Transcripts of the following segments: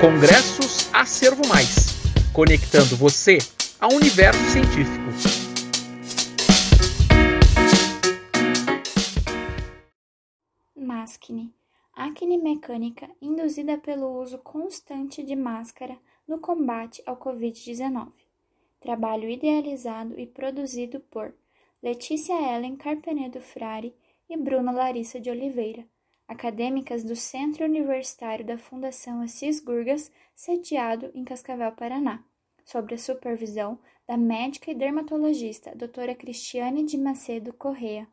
Congressos Acervo Mais, conectando você ao universo científico. Maskne, acne mecânica induzida pelo uso constante de máscara no combate ao Covid-19. Trabalho idealizado e produzido por Letícia Ellen Carpenedo Frari e Bruna Larissa de Oliveira, acadêmicas do Centro Universitário da Fundação Assis Gurgas, sediado em Cascavel, Paraná, sob a supervisão da médica e dermatologista doutora Cristiane de Macedo Correa.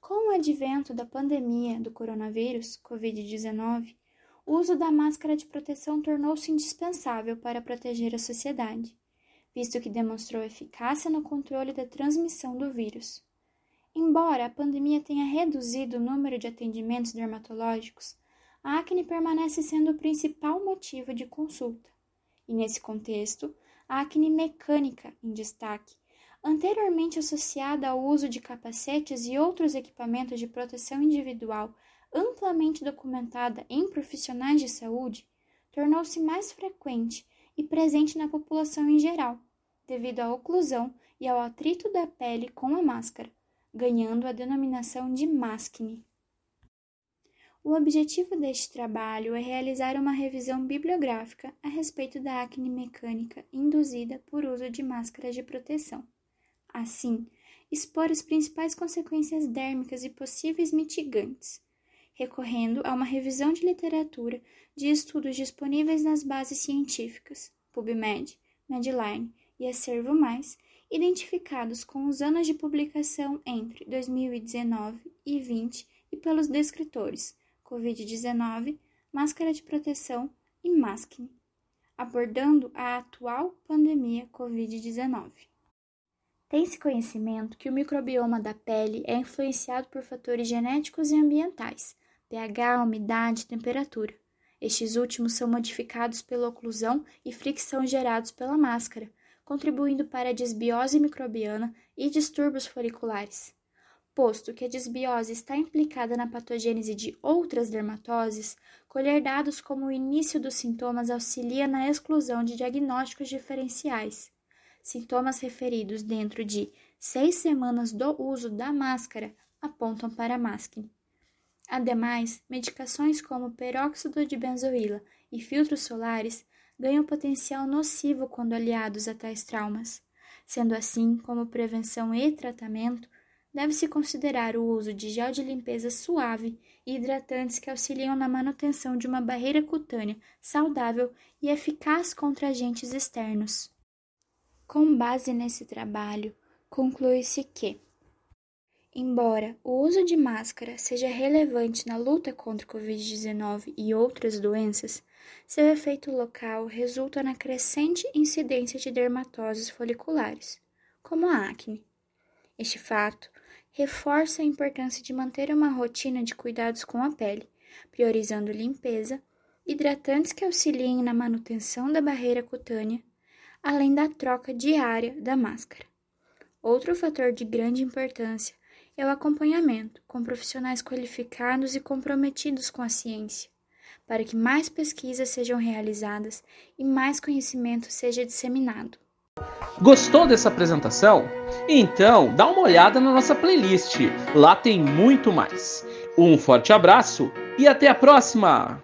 Com o advento da pandemia do coronavírus, Covid-19, o uso da máscara de proteção tornou-se indispensável para proteger a sociedade, visto que demonstrou eficácia no controle da transmissão do vírus. Embora a pandemia tenha reduzido o número de atendimentos dermatológicos, a acne permanece sendo o principal motivo de consulta. E nesse contexto, a acne mecânica em destaque, anteriormente associada ao uso de capacetes e outros equipamentos de proteção individual amplamente documentada em profissionais de saúde, tornou-se mais frequente e presente na população em geral, devido à oclusão e ao atrito da pele com a máscara, ganhando a denominação de máscara. O objetivo deste trabalho é realizar uma revisão bibliográfica a respeito da acne mecânica induzida por uso de máscaras de proteção. Assim, expor as principais consequências dérmicas e possíveis mitigantes, recorrendo a uma revisão de literatura de estudos disponíveis nas bases científicas, PubMed, Medline e Acervo Mais, identificados com os anos de publicação entre 2019 e 20 e pelos descritores Covid-19, máscara de proteção e máscara, abordando a atual pandemia Covid-19. Tem-se conhecimento que o microbioma da pele é influenciado por fatores genéticos e ambientais, pH, umidade temperatura. Estes últimos são modificados pela oclusão e fricção gerados pela máscara, contribuindo para a desbiose microbiana e distúrbios foliculares. Posto que a desbiose está implicada na patogênese de outras dermatoses, colher dados como o início dos sintomas auxilia na exclusão de diagnósticos diferenciais sintomas referidos dentro de seis semanas do uso da máscara apontam para a máscara. Ademais, medicações como peróxido de benzoíla e filtros solares ganham potencial nocivo quando aliados a tais traumas. Sendo assim, como prevenção e tratamento, deve-se considerar o uso de gel de limpeza suave e hidratantes que auxiliam na manutenção de uma barreira cutânea saudável e eficaz contra agentes externos. Com base nesse trabalho, conclui-se que, embora o uso de máscara seja relevante na luta contra o Covid-19 e outras doenças, seu efeito local resulta na crescente incidência de dermatoses foliculares, como a acne. Este fato reforça a importância de manter uma rotina de cuidados com a pele, priorizando limpeza, hidratantes que auxiliem na manutenção da barreira cutânea além da troca diária da máscara. Outro fator de grande importância é o acompanhamento com profissionais qualificados e comprometidos com a ciência, para que mais pesquisas sejam realizadas e mais conhecimento seja disseminado. Gostou dessa apresentação? Então, dá uma olhada na nossa playlist. Lá tem muito mais. Um forte abraço e até a próxima!